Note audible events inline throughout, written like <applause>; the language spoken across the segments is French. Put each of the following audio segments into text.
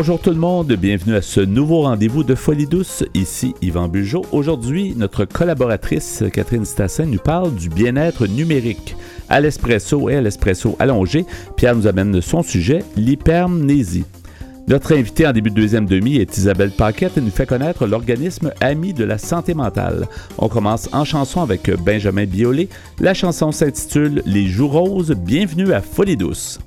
Bonjour tout le monde, bienvenue à ce nouveau rendez-vous de Folie douce. Ici Yvan Bugeaud. Aujourd'hui, notre collaboratrice Catherine Stassin nous parle du bien-être numérique. À l'espresso et à l'espresso allongé, Pierre nous amène son sujet, l'hypermnésie. Notre invitée en début de deuxième demi est Isabelle Paquette et nous fait connaître l'organisme Ami de la santé mentale. On commence en chanson avec Benjamin Biolay. La chanson s'intitule Les joues roses. Bienvenue à Folie douce.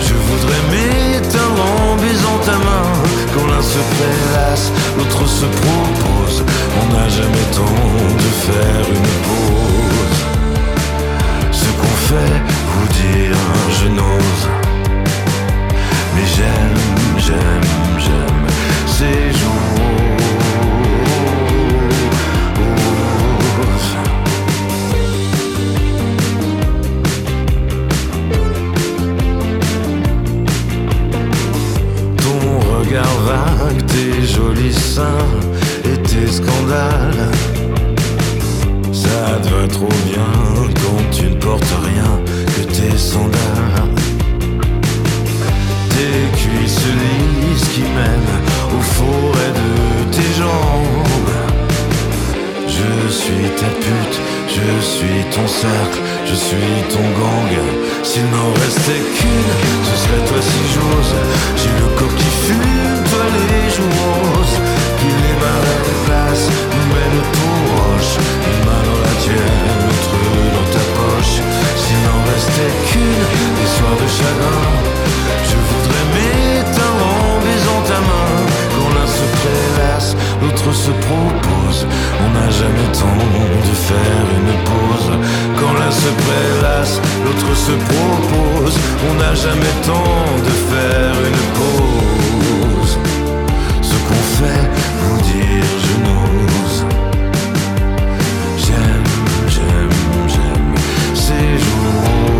Je voudrais m'éteindre en baisant ta main. Quand l'un se prélasse, l'autre se propose. On n'a jamais temps de faire une pause. Ce qu'on fait, vous dire, je n'ose. Mais j'aime, j'aime, j'aime ces jours. regards vagues, tes jolis seins et tes scandales. Ça te va trop bien quand tu ne portes rien que tes sandales. Tes cuisses lisses qui mènent aux forêts de tes jambes. Je suis ta pute, je suis ton cercle, je suis ton gang. S'il n'en restait qu'une, ce serait toi si j'ose. J'ai le corps qui fuit virtuos qui démarre à ta place, mène ton roche, une main dans la tienne, l'autre dans ta poche. S'il n'en restait qu'une, des soirs de chagrin, je voudrais m'éteindre en baisant ta main. Quand l'un se prélasse, l'autre se propose, on n'a jamais temps de faire une pause. Quand l'un se prélasse, l'autre se propose, on n'a jamais temps de faire une pause qu'on fait vous dire je n'ose. J'aime, j'aime, j'aime ces jours.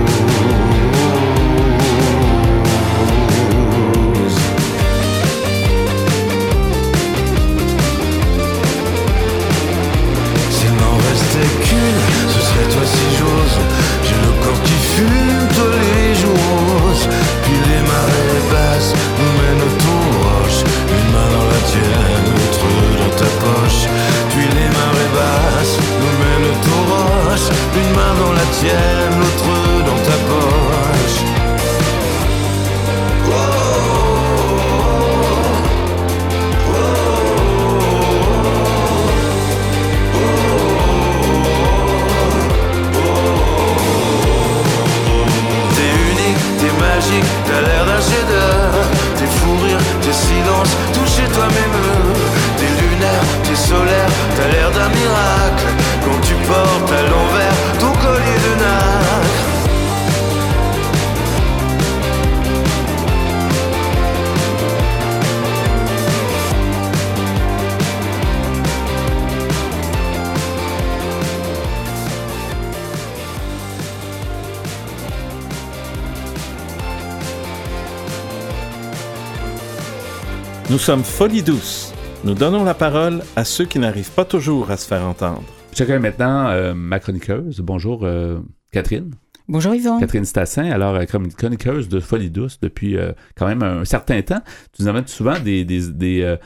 Nous sommes Folie Douce. Nous donnons la parole à ceux qui n'arrivent pas toujours à se faire entendre. J'accueille maintenant euh, ma chroniqueuse. Bonjour euh, Catherine. Bonjour Yvon. Catherine Stassin, alors euh, comme chroniqueuse de Folie Douce depuis quand même un certain temps, tu nous amènes souvent des, des, des,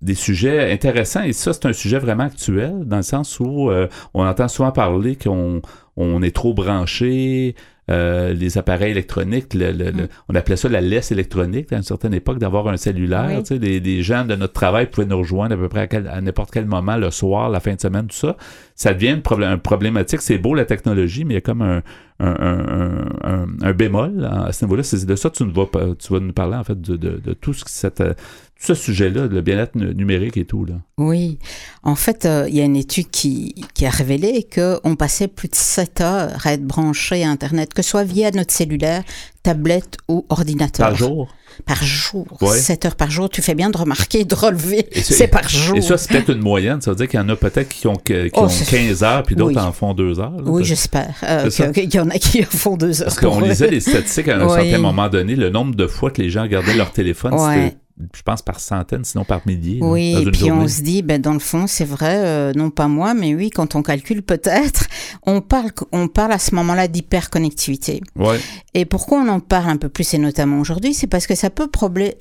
des sujets intéressants et ça, c'est un sujet vraiment actuel dans le sens où on entend souvent parler qu'on on est trop branché, euh, les appareils électroniques, le, le, Mm. on appelait ça la laisse électronique à une certaine époque d'avoir un cellulaire. Oui. Tu sais, les, les gens de notre travail pouvaient nous rejoindre à peu près à, quel- à n'importe quel moment, le soir, la fin de semaine, tout ça. Ça devient une, problé- un problématique. C'est beau la technologie, mais il y a comme un, un, un, un- un bémol à ce niveau-là. C'est de ça que tu, nous vas, tu vas nous parler en fait de, de, de tout ce qui cette, euh, ce sujet-là, le bien-être nu- numérique et tout. Là? Oui, en fait, euh, il y a une étude qui, qui a révélé qu'on passait plus de 7 heures à être branché à Internet, que ce soit via notre cellulaire, tablette ou ordinateur. Par jour? Par jour. Ouais. 7 heures par jour. Tu fais bien de remarquer, de relever. C'est- par jour. Et ça, c'est peut-être une moyenne. Ça veut dire qu'il y en a peut-être qui ont, qui Oh, ont c'est- 15 heures, puis d'autres Oui. en font 2 heures. là. Oui, j'espère euh, qu'il y en a qui font deux heures. Parce qu'on lisait les statistiques à un Oui. certain moment donné, le nombre de fois que les gens regardaient leur téléphone, Ouais. c'était, je pense, par centaines, sinon par milliers. Oui, et puis journée. on se dit, ben, dans le fond, c'est vrai, euh, non pas moi, mais oui, quand on calcule peut-être, on parle, on parle à ce moment-là d'hyperconnectivité. Ouais. Et pourquoi on en parle un peu plus, et notamment aujourd'hui, c'est parce que ça peut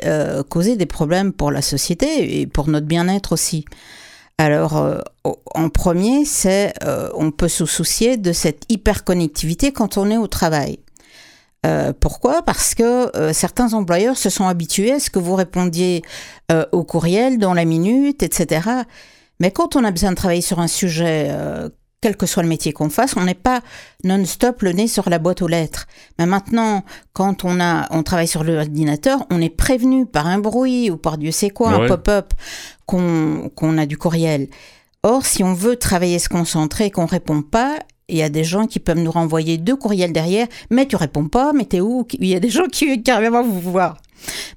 euh, causer des problèmes pour la société et pour notre bien-être aussi. Alors, euh, en premier, c'est euh, on peut se soucier de cette hyperconnectivité quand on est au travail. Pourquoi? Parce que certains employeurs se sont habitués à ce que vous répondiez euh, au courriel dans la minute, etc. Mais quand on a besoin de travailler sur un sujet, quel que soit le métier qu'on fasse, on n'est pas non-stop le nez sur la boîte aux lettres. Mais maintenant, quand on a, on travaille sur l'ordinateur, on est prévenu par un bruit ou par Dieu sait quoi, Ouais. un pop-up, qu'on qu'on a du courriel. Or, si on veut travailler se concentrer qu'on répond pas, il y a des gens qui peuvent nous renvoyer deux courriels derrière, mais tu réponds pas, mais t'es où? Il y a des gens qui carrément vous voir.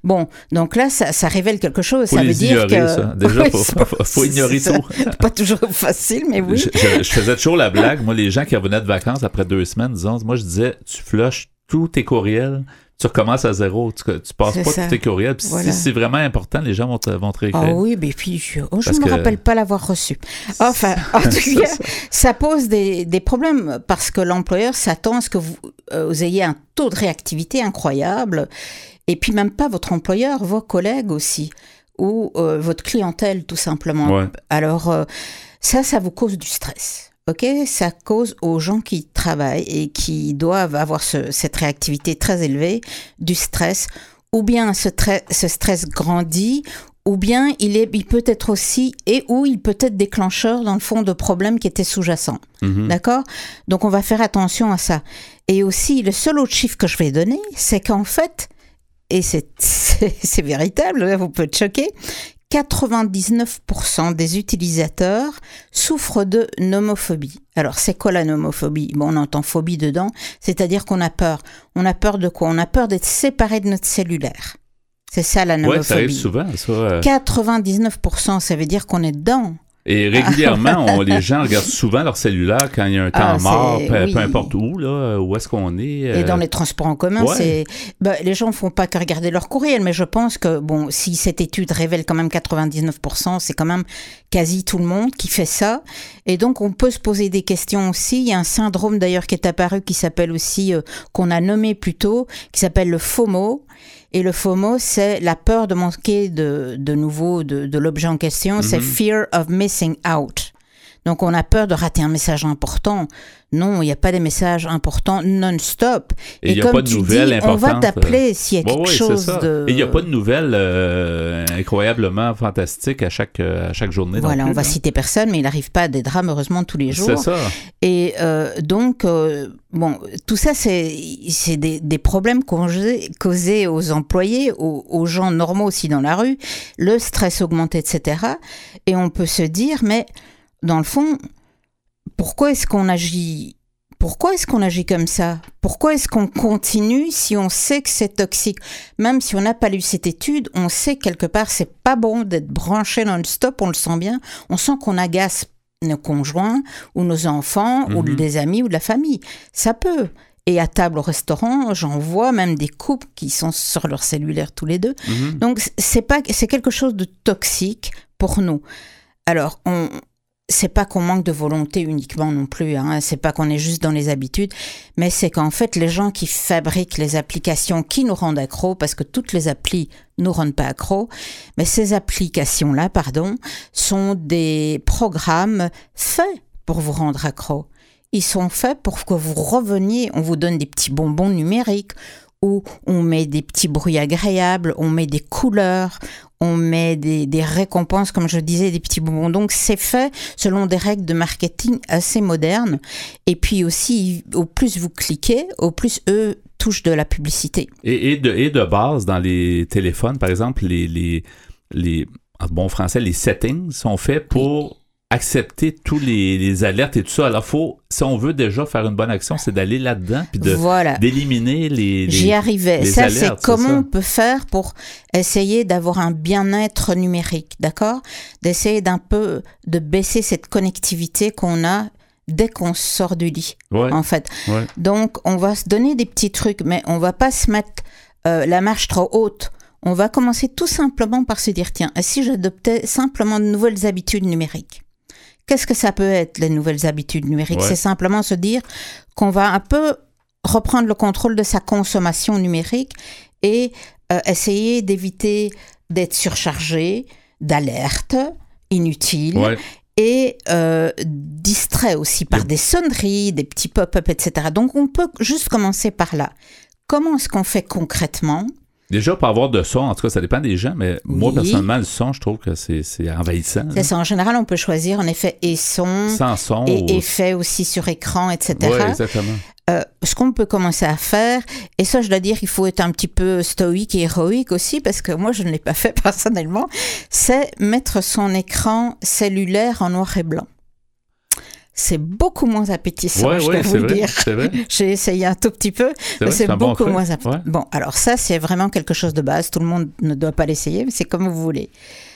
Bon, donc là, ça, ça révèle quelque chose. Faut ça veut dire ignorer, que ça. Déjà, <laughs> Oui, faut, faut, faut ignorer tout. <laughs> pas toujours facile, mais oui. Je, je- je faisais toujours la blague. Moi, les gens qui revenaient de vacances après deux semaines, disons, moi, je disais, tu flushes tous tes courriels, tu recommences à zéro, tu, tu passes pas ça. tous tes courriels. Puis Voilà. si c'est vraiment important, les gens vont te, vont te réécrire. Ah oui, mais puis je, oh, ne me que- rappelle pas l'avoir reçu. Enfin, <laughs> en tout cas, ça. ça pose des, des problèmes parce que l'employeur s'attend à ce que vous, euh, vous ayez un taux de réactivité incroyable. Et puis même pas votre employeur, vos collègues aussi, ou euh, votre clientèle tout simplement. Ouais. Alors euh, ça, ça vous cause du stress. Ok, ça cause aux gens qui travaillent et qui doivent avoir ce- cette réactivité très élevée du stress, ou bien ce, stress grandit, ou bien il, est, il peut être aussi, et ou il peut être déclencheur dans le fond de problèmes qui étaient sous-jacents. Mhm. D'accord? Donc on va faire attention à ça. Et aussi, le seul autre chiffre que je vais donner, c'est qu'en fait, et c'est <laughs> véritable, là, vous pouvez être choqué, 99% des utilisateurs souffrent de nomophobie. Alors, c'est quoi la nomophobie? Bon, on entend phobie dedans, c'est-à-dire qu'on a peur. On a peur de quoi? On a peur d'être séparé de notre cellulaire. C'est ça la Ouais, ça arrive nomophobie. souvent, ça. euh. 99%, ça veut dire qu'on est dedans. Et régulièrement, on- les gens regardent souvent leur cellulaire quand il y a un temps Ah, c'est- mort, peu, oui. peu importe où, là, où est-ce qu'on est. Et euh, dans les transports en commun, ouais. c'est ben, les gens font pas que regarder leur courriel, mais je pense que bon, si cette étude révèle quand même 99%, c'est quand même quasi tout le monde qui fait ça. Et donc on peut se poser des questions aussi. Il y a un syndrome d'ailleurs qui est apparu qui s'appelle aussi euh, qu'on a nommé plus tôt, qui s'appelle le FOMO. Et le FOMO, c'est la peur de manquer de, de nouveau de, de l'objet en question. C'est Mhm. fear of missing out. Donc on a peur de rater un message important. Non, il n'y a pas des messages importants non-stop. Et il n'y a comme pas de tu nouvelles dis, on importantes. va t'appeler s'il y a quelque ouais, c'est chose de... Et il n'y a pas de nouvelles euh, incroyablement fantastiques à chaque, euh, à chaque journée. Voilà, plus, on va là. citer personne, mais il n'arrive pas à des drames, heureusement, tous les C'est jours. ça. Et euh, donc, euh, bon, tout ça, c'est c'est des, des problèmes causés, causés aux employés, aux, aux gens normaux aussi dans la rue, le stress augmenté, etc. Et on peut se dire, mais dans le fond, pourquoi est-ce qu'on agit pourquoi est-ce qu'on agit comme ça? Pourquoi est-ce qu'on continue si on sait que c'est toxique? Même si on n'a pas lu cette étude, on sait quelque part c'est pas bon d'être branché non-stop, on le sent bien. On sent qu'on agace nos conjoints ou nos enfants ou Mhm. des amis ou de la famille. Ça peut. Et à table au restaurant, j'en vois même des couples qui sont sur leur cellulaire tous les deux. Mhm. Donc c'est pas c'est quelque chose de toxique pour nous. Alors on c'est pas qu'on manque de volonté uniquement non plus, hein, c'est pas qu'on est juste dans les habitudes, mais c'est qu'en fait les gens qui fabriquent les applications qui nous rendent accro, parce que toutes les applis nous rendent pas accro, mais ces applications-là, pardon, sont des programmes faits pour vous rendre accro. Ils sont faits pour que vous reveniez, on vous donne des petits bonbons numériques, où on met des petits bruits agréables, on met des couleurs, on met des, récompenses, comme je disais, des petits bonbons. Donc c'est fait selon des règles de marketing assez modernes. Et puis aussi, au plus vous cliquez, au plus eux touchent de la publicité. Et, de, et de base, dans les téléphones, par exemple, les, les, en bon français, les settings sont faits pour accepter tous les, alertes et tout ça. Alors, faut, si on veut déjà faire une bonne action, c'est d'aller là-dedans puis de d'éliminer les, J'y arrivais. ça, c'est comment on peut faire pour essayer d'avoir un bien-être numérique, d'accord? D'essayer d'un peu de baisser cette connectivité qu'on a dès qu'on sort du lit, en fait. Donc, on va se donner des petits trucs, mais on va pas se mettre euh, la marche trop haute. On va commencer tout simplement par se dire, tiens, si j'adoptais simplement de nouvelles habitudes numériques Qu'est-ce que ça peut être, les nouvelles habitudes numériques? C'est simplement se dire qu'on va un peu reprendre le contrôle de sa consommation numérique et euh, essayer d'éviter d'être surchargé d'alertes inutiles. Et euh, distrait aussi par des sonneries, des petits pop-up, etc. Donc on peut juste commencer par là. Comment est-ce qu'on fait concrètement Déjà, pour avoir de son, en tout cas, ça dépend des gens, mais moi, personnellement, le son, je trouve que c'est envahissant. C'est ça. En général, on peut choisir en effet et son. Sans son. Et effet aussi sur écran, etc. Oui, exactement. Euh, ce qu'on peut commencer à faire, et ça, je dois dire, il faut être un petit peu stoïque et héroïque aussi, parce que moi, je ne l'ai pas fait <laughs> personnellement, c'est mettre son écran cellulaire en noir et blanc c'est beaucoup moins appétissant, je dois vous le dire. <laughs> J'ai essayé un tout petit peu, mais c'est beaucoup moins appétissant. Bon, alors ça, c'est vraiment quelque chose de base. Tout le monde ne doit pas l'essayer, mais c'est comme vous voulez.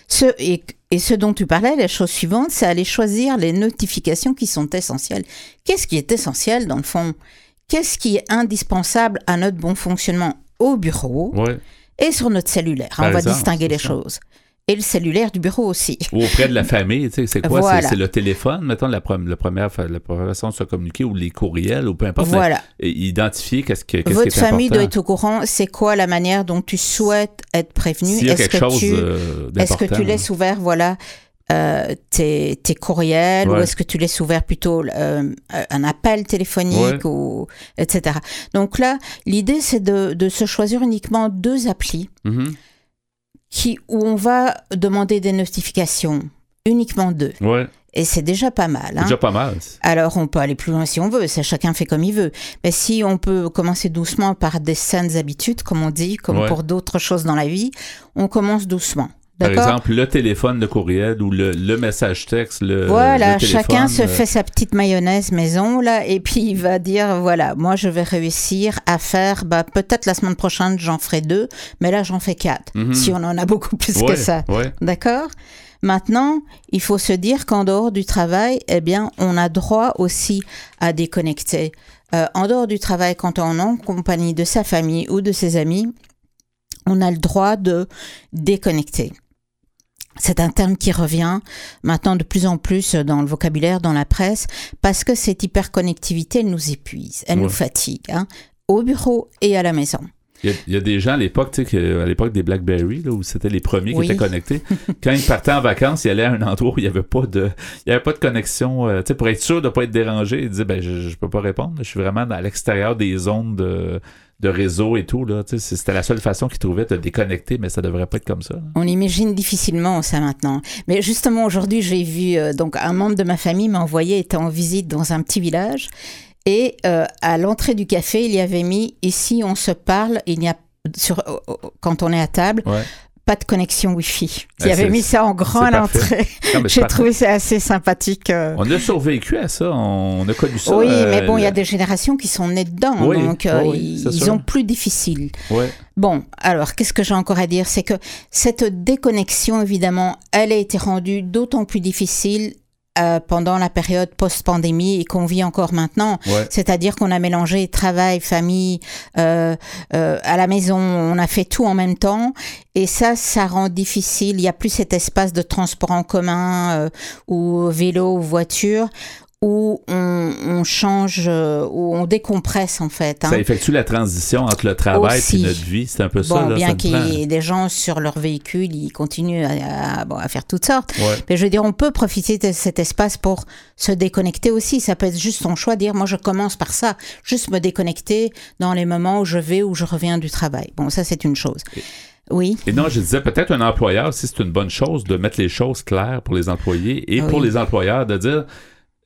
Ce, et, et, ce dont tu parlais, la chose suivante, c'est aller choisir les notifications qui sont essentielles. Qu'est-ce qui est essentiel dans le fond? Qu'est-ce qui est indispensable à notre bon fonctionnement au bureau et sur notre cellulaire? On va distinguer les choses et le cellulaire du bureau aussi. Ou auprès de la famille, tu sais, c'est quoi? C'est le téléphone, mettons, la, première, la première façon de se communiquer, ou les courriels, ou peu importe. Voilà. identifier qu'est-ce que Votre qui est famille doit être au courant, c'est quoi la manière dont tu souhaites être prévenu? Est-ce que, chose tu, est-ce que tu laisses ouvert, voilà, euh, tes, tes, courriels ou est-ce que tu laisses ouvert plutôt euh, un appel téléphonique ou etc. Donc là, l'idée c'est de, de, se choisir uniquement deux applis. Mm-hmm qui, où on va demander des notifications, uniquement deux. Ouais. Et c'est déjà pas mal. Hein. déjà pas mal. Alors on peut aller plus loin si on veut, ça chacun fait comme il veut. Mais si on peut commencer doucement par des saines habitudes, comme on dit, comme pour d'autres choses dans la vie, on commence doucement. Par exemple, le téléphone, le courriel ou le, message texte, le Voilà, chacun se euh, fait sa petite mayonnaise maison, là, et puis il va dire, voilà, moi je vais réussir à faire, bah, peut-être la semaine prochaine j'en ferai deux, mais là j'en fais quatre, mhm. si on en a beaucoup plus que ça. D'accord? Maintenant, il faut se dire qu'en dehors du travail, eh bien, on a droit aussi à déconnecter. Euh, en dehors du travail, quand on est en compagnie de sa famille ou de ses amis, on a le droit de déconnecter. C'est un terme qui revient maintenant de plus en plus dans le vocabulaire, dans la presse, parce que cette hyperconnectivité, elle nous épuise, elle nous fatigue, hein, au bureau et à la maison. Il y, a, des gens à l'époque, tu sais, à l'époque des BlackBerry, là, où c'était les premiers qui étaient connectés. Quand ils partaient en vacances, ils allaient à un endroit où il n'y avait pas de, il y avait pas de connexion, euh, tu sais, pour être sûr de ne pas être dérangé. Ils disaient, ben, je, ne peux pas répondre. Je suis vraiment à l'extérieur des zones de, de réseau et tout. Là, c'était la seule façon qu'ils trouvaient de déconnecter, mais ça devrait pas être comme ça. On imagine difficilement ça maintenant. Mais justement, aujourd'hui, j'ai vu euh, donc un membre de ma famille m'a envoyé, était en visite dans un petit village. Et euh, à l'entrée du café, il y avait mis ici on se parle, il n'y a sur quand on est à table, pas de connexion Wi-Fi. Il avait mis ça en grand à l'entrée. J'ai trouvé ça assez sympathique. Euh. On a survécu à ça, on a connu ça. Oui, mais bon, il y a des générations qui sont nées dedans, donc euh, ils, ont plus difficile. Bon, alors qu'est-ce que j'ai encore à dire? C'est que cette déconnexion, évidemment, elle a été rendue d'autant plus difficile euh, pendant la période post-pandémie et qu'on vit encore maintenant. Ouais. C'est-à-dire qu'on a mélangé travail, famille, euh, euh, à la maison, on a fait tout en même temps. Et ça, ça rend difficile. Il n'y a plus cet espace de transport en commun euh, ou vélo ou voiture où on, on change, euh, où on décompresse en fait. hein. Ça effectue la transition entre le travail et notre vie. C'est un peu ça. Là, bien qu'il y ait des gens sur leur véhicule, ils continuent à, à- bon, à faire toutes sortes. Ouais. Mais je veux dire, on peut profiter de cet espace pour se déconnecter aussi. Ça peut être juste son choix, dire moi je commence par ça, juste me déconnecter dans les moments où je vais ou je reviens du travail. Bon, ça c'est une chose. Oui, Et non, je disais peut-être un employeur, si c'est une bonne chose, de mettre les choses claires pour les employés et Ah pour les employeurs, de dire,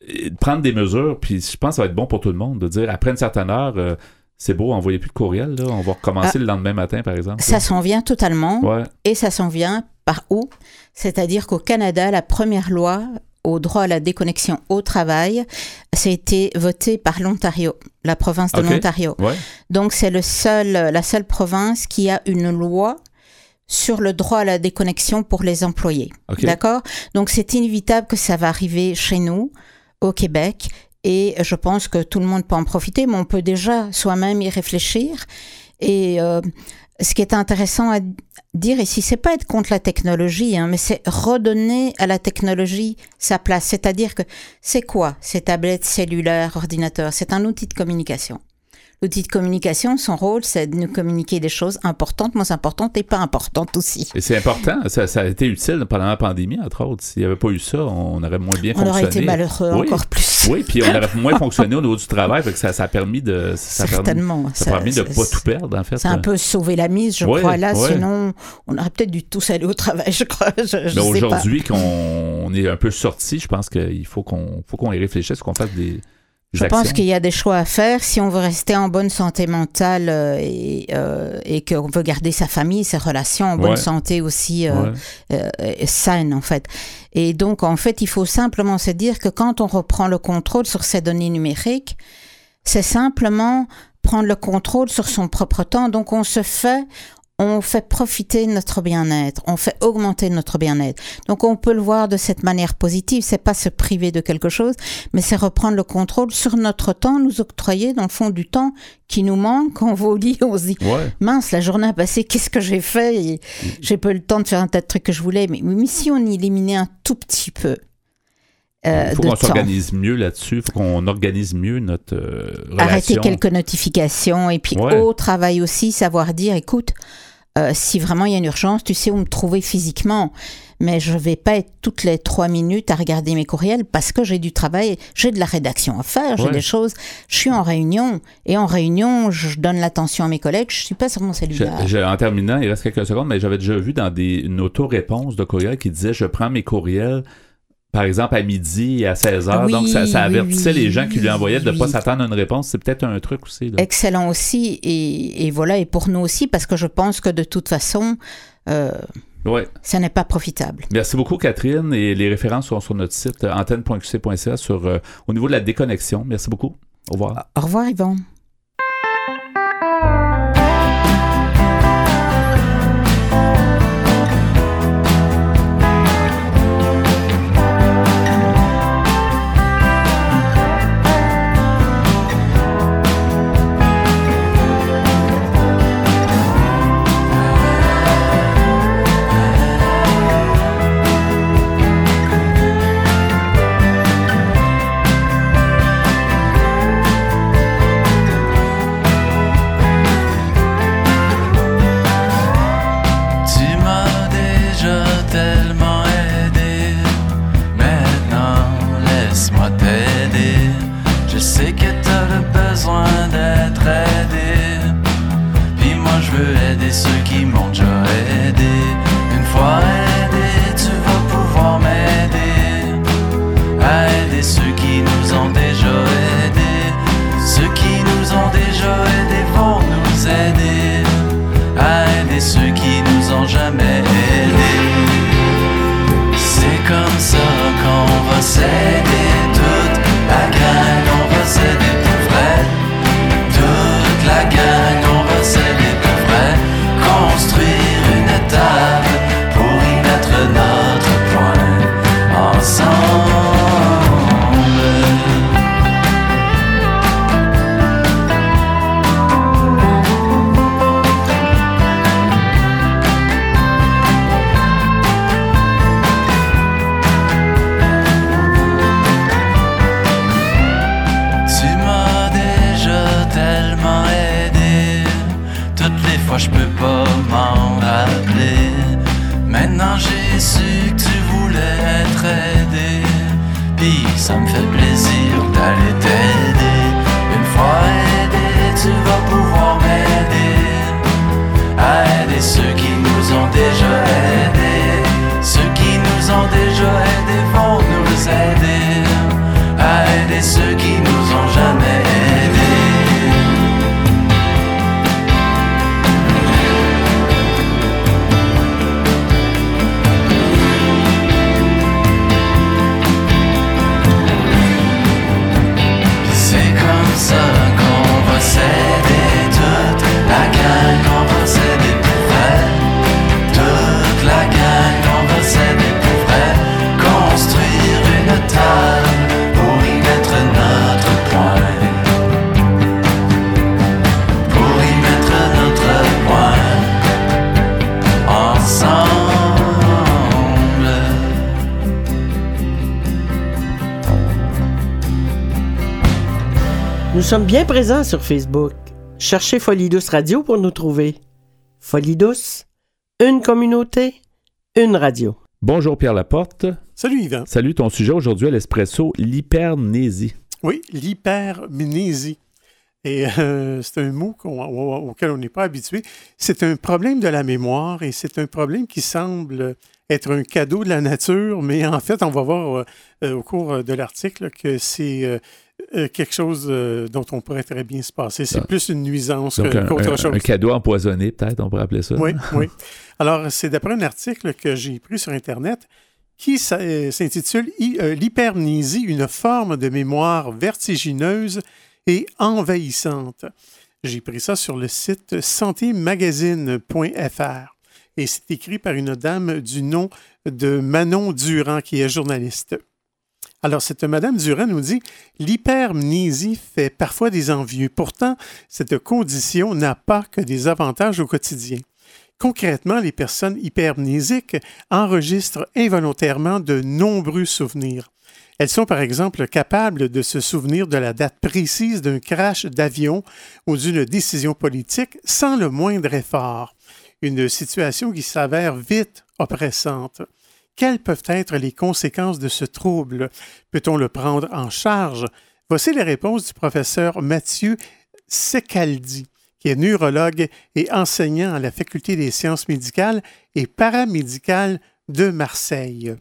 de prendre des mesures, puis je pense que ça va être bon pour tout le monde, de dire, après une certaine heure, euh, c'est beau, envoyez plus de courriel, là, on va recommencer le lendemain matin, par exemple. Ah. ça s'en vient totalement. Ouais, Et ça s'en vient par où? C'est-à-dire qu'au Canada, la première loi au droit à la déconnexion au travail, ça a été voté par l'Ontario, la province de l'Ontario. ouais. Donc c'est le seul, la seule province qui a une loi sur le droit à la déconnexion pour les employés. D'accord? Donc c'est inévitable que ça va arriver chez nous, au Québec, et je pense que tout le monde peut en profiter, mais on peut déjà soi-même y réfléchir. Et euh, ce qui est intéressant à dire ici, c'est pas être contre la technologie, hein, mais c'est redonner à la technologie sa place. C'est-à-dire que c'est quoi ces tablettes cellulaires, ordinateurs? C'est un outil de communication. L'outil de communication, son rôle, c'est de nous communiquer des choses importantes, moins importantes et pas importantes aussi. Et c'est important, ça, ça a été utile pendant la pandémie, entre autres. S'il n'y avait pas eu ça, on aurait moins bien On fonctionné. aurait été malheureux Oui. encore plus. Oui, puis on aurait moins <laughs> fonctionné au niveau du travail, fait que ça, ça a permis de... Ça a permis, Certainement. ça a permis de ne pas tout perdre, en fait. C'est un peu sauver la mise, je crois. Là, sinon, on aurait peut-être dû tous aller au travail, je crois. Je, je Mais aujourd'hui, qu'on on est un peu sorti, je pense qu'il faut qu'on qu'on y réfléchisse, qu'on fasse des Je actions. pense qu'il y a des choix à faire si on veut rester en bonne santé mentale euh, et, euh, et qu'on veut garder sa famille, ses relations en bonne santé aussi euh, Ouais. euh, euh, saine en fait. Et donc en fait, il faut simplement se dire que quand on reprend le contrôle sur ces données numériques, c'est simplement prendre le contrôle sur son propre temps. Donc on se fait on fait profiter notre bien-être, on fait augmenter notre bien-être. Donc on peut le voir de cette manière positive, c'est pas se priver de quelque chose, mais c'est reprendre le contrôle sur notre temps, nous octroyer dans le fond du temps qui nous manque quand on va au lit, on se dit Ouais. mince, la journée a passé, qu'est-ce que j'ai fait? Et J'ai pas eu le temps de faire un tas de trucs que je voulais, mais, mais si on éliminait un tout petit peu euh, Il faut qu'on s'organise mieux là-dessus, il faut qu'on organise mieux notre euh, arrêter quelques notifications et puis Ouais. au travail aussi, savoir dire, écoute, euh, si vraiment il y a une urgence, tu sais où me trouver physiquement. Mais je vais pas être toutes les trois minutes à regarder mes courriels parce que j'ai du travail, j'ai de la rédaction à faire, j'ai Ouais. des choses. Je suis en réunion et en réunion, je donne l'attention à mes collègues. Je suis pas sur mon Je- cellulaire. je- en terminant, il reste quelques secondes, mais j'avais déjà vu dans des, une auto-réponse de courriel qui disait Je prends mes courriels, par exemple, à midi et à 16 heures. Oui, Donc, ça, avertissait oui, les gens qui lui envoyaient de ne pas s'attendre à une réponse. C'est peut-être un truc aussi. là. Excellent aussi et, et voilà et pour nous aussi parce que je pense que de toute façon, euh, Ouais. ça n'est pas profitable. Merci beaucoup, Catherine. Et les références sont sur notre site euh, antenne.qc.ca sur, euh, au niveau de la déconnexion. Merci beaucoup. Au revoir. Au revoir Yvon. Sommes bien présents sur Facebook. Cherchez Folie Douce Radio pour nous trouver. Folie Douce, une communauté, une radio. Bonjour Pierre Laporte. Salut Yvan. Salut, ton sujet aujourd'hui à l'espresso, l'hypermnésie. Oui, l'hypermnésie. Et euh, c'est un mot auquel on n'est pas habitué. C'est un problème de la mémoire et c'est un problème qui semble être un cadeau de la nature, mais en fait, on va voir euh, euh, au cours de l'article que c'est euh, euh, quelque chose euh, dont on pourrait très bien se passer. C'est plus une nuisance qu'autre chose. un cadeau empoisonné, peut-être, on pourrait appeler ça. Oui, oui. <laughs> Alors, c'est d'après un article que j'ai pris sur Internet qui euh, s'intitule Hy- euh, L'hypermnésie, une forme de mémoire vertigineuse et envahissante. J'ai pris ça sur le site santémagazine.fr et c'est écrit par une dame du nom de Manon Durand qui est journaliste. Alors, cette Madame Durand nous dit L'hypermnésie fait parfois des envieux. Pourtant, cette condition n'a pas que des avantages au quotidien. Concrètement, les personnes hypermnésiques enregistrent involontairement de nombreux souvenirs. Elles sont par exemple capables de se souvenir de la date précise d'un crash d'avion ou d'une décision politique sans le moindre effort, une situation qui s'avère vite oppressante. Quelles peuvent être les conséquences de ce trouble? Peut-on le prendre en charge? Voici les réponses du professeur Mathieu Secaldi, qui est neurologue et enseignant à la Faculté des sciences médicales et paramédicales de Marseille.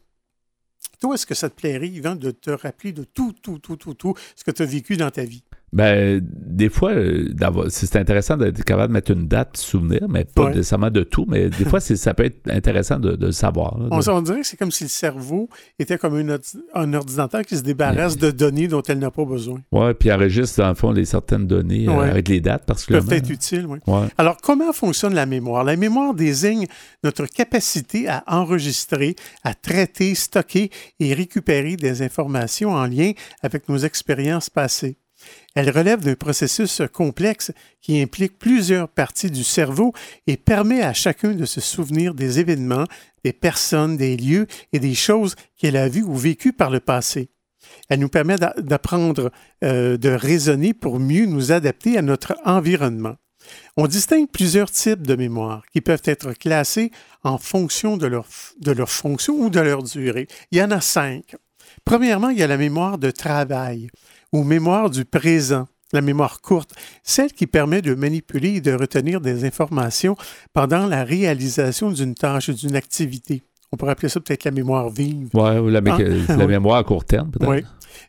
Toi, est-ce que ça te plairait, Yvan, de te rappeler de tout, tout, tout, tout, tout ce que tu as vécu dans ta vie? Ben, des fois, euh, c'est intéressant d'être capable de mettre une date, souvenir, mais pas Ouais. nécessairement de tout, mais des fois, ça peut être intéressant de, de le savoir. là, On, de- on dirait que c'est comme si le cerveau était comme un, ordi- un ordinateur qui se débarrasse de données dont elle n'a pas besoin. Ouais, puis enregistre, dans le fond, les certaines données euh, avec les dates, Qui particulièrement. peuvent être utiles, oui. Ouais. Alors, comment fonctionne la mémoire? La mémoire désigne notre capacité à enregistrer, à traiter, stocker et récupérer des informations en lien avec nos expériences passées. Elle relève d'un processus complexe qui implique plusieurs parties du cerveau et permet à chacun de se souvenir des événements, des personnes, des lieux et des choses qu'elle a vues ou vécues par le passé. Elle nous permet d'a- d'apprendre, euh, de raisonner pour mieux nous adapter à notre environnement. On distingue plusieurs types de mémoire qui peuvent être classés en fonction de leur, de leur fonction ou de leur durée. Il y en a cinq. Premièrement, il y a la mémoire de travail ou mémoire du présent, la mémoire courte, celle qui permet de manipuler et de retenir des informations pendant la réalisation d'une tâche ou d'une activité. On pourrait appeler ça peut-être la mémoire vive. Ouais, ou la, Ah, la <laughs> oui. mémoire à court terme, peut-être. Oui.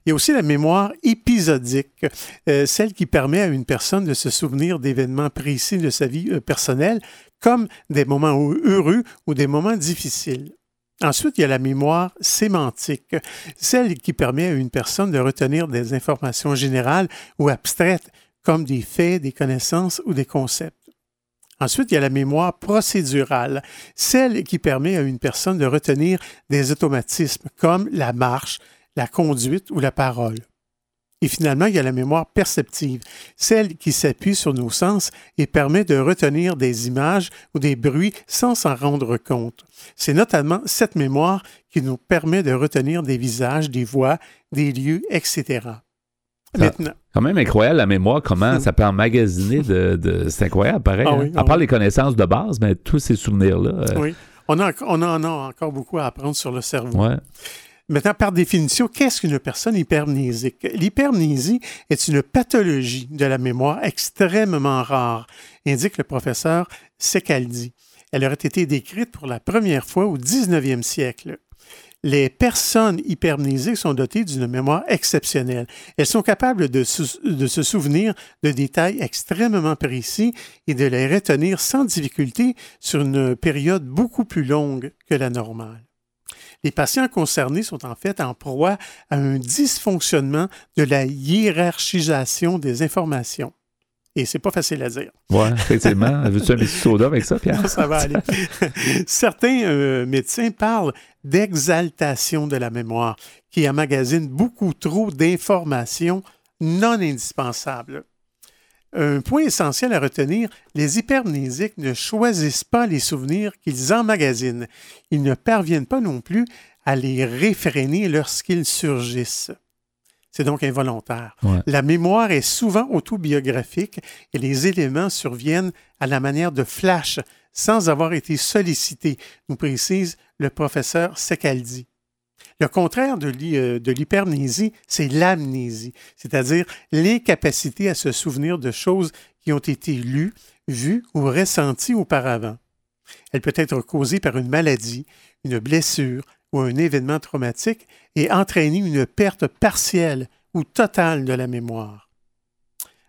Il y a aussi la mémoire épisodique, euh, celle qui permet à une personne de se souvenir d'événements précis de sa vie euh, personnelle, comme des moments heu- heureux ou des moments difficiles. Ensuite, il y a la mémoire sémantique, celle qui permet à une personne de retenir des informations générales ou abstraites, comme des faits, des connaissances ou des concepts. Ensuite, il y a la mémoire procédurale, celle qui permet à une personne de retenir des automatismes comme la marche, la conduite ou la parole. Et finalement, il y a la mémoire perceptive, celle qui s'appuie sur nos sens et permet de retenir des images ou des bruits sans s'en rendre compte. C'est notamment cette mémoire qui nous permet de retenir des visages, des voix, des lieux, etc. Maintenant. Quand même incroyable la mémoire, comment ça peut emmagasiner de. de- c'est incroyable, pareil. Ah hein? oui, à ah part oui. les connaissances de base, mais tous ces souvenirs-là. euh, Oui. On, a, on en a encore beaucoup à apprendre sur le cerveau. ouais. Maintenant, par définition, qu'est-ce qu'une personne hypermnésique? L'hypermnésie est une pathologie de la mémoire extrêmement rare, indique le professeur Secaldi. Elle aurait été décrite pour la première fois au 19e siècle. Les personnes hypermnésiques sont dotées d'une mémoire exceptionnelle. Elles sont capables de, se souvenir de détails extrêmement précis et de les retenir sans difficulté sur une période beaucoup plus longue que la normale. Les patients concernés sont en fait en proie à un dysfonctionnement de la hiérarchisation des informations. Et c'est pas facile à dire. Ouais, effectivement. <laughs> Veux-tu un petit soda avec ça, Pierre? Ça va aller. <laughs> Certains euh, médecins parlent d'exaltation de la mémoire, qui emmagasine beaucoup trop d'informations non indispensables. Un point essentiel à retenir, les hypermnésiques ne choisissent pas les souvenirs qu'ils emmagasinent. Ils ne parviennent pas non plus à les réfréner lorsqu'ils surgissent. C'est donc involontaire. Ouais. La mémoire est souvent autobiographique et les éléments surviennent à la manière de flash sans avoir été sollicités, nous précise le professeur Secaldi. Le contraire de euh, l'hypermnésie, c'est l'amnésie, c'est-à-dire l'incapacité à se souvenir de choses qui ont été lues, vues ou ressenties auparavant. Elle peut être causée par une maladie, une blessure ou un événement traumatique et entraîner une perte partielle ou totale de la mémoire.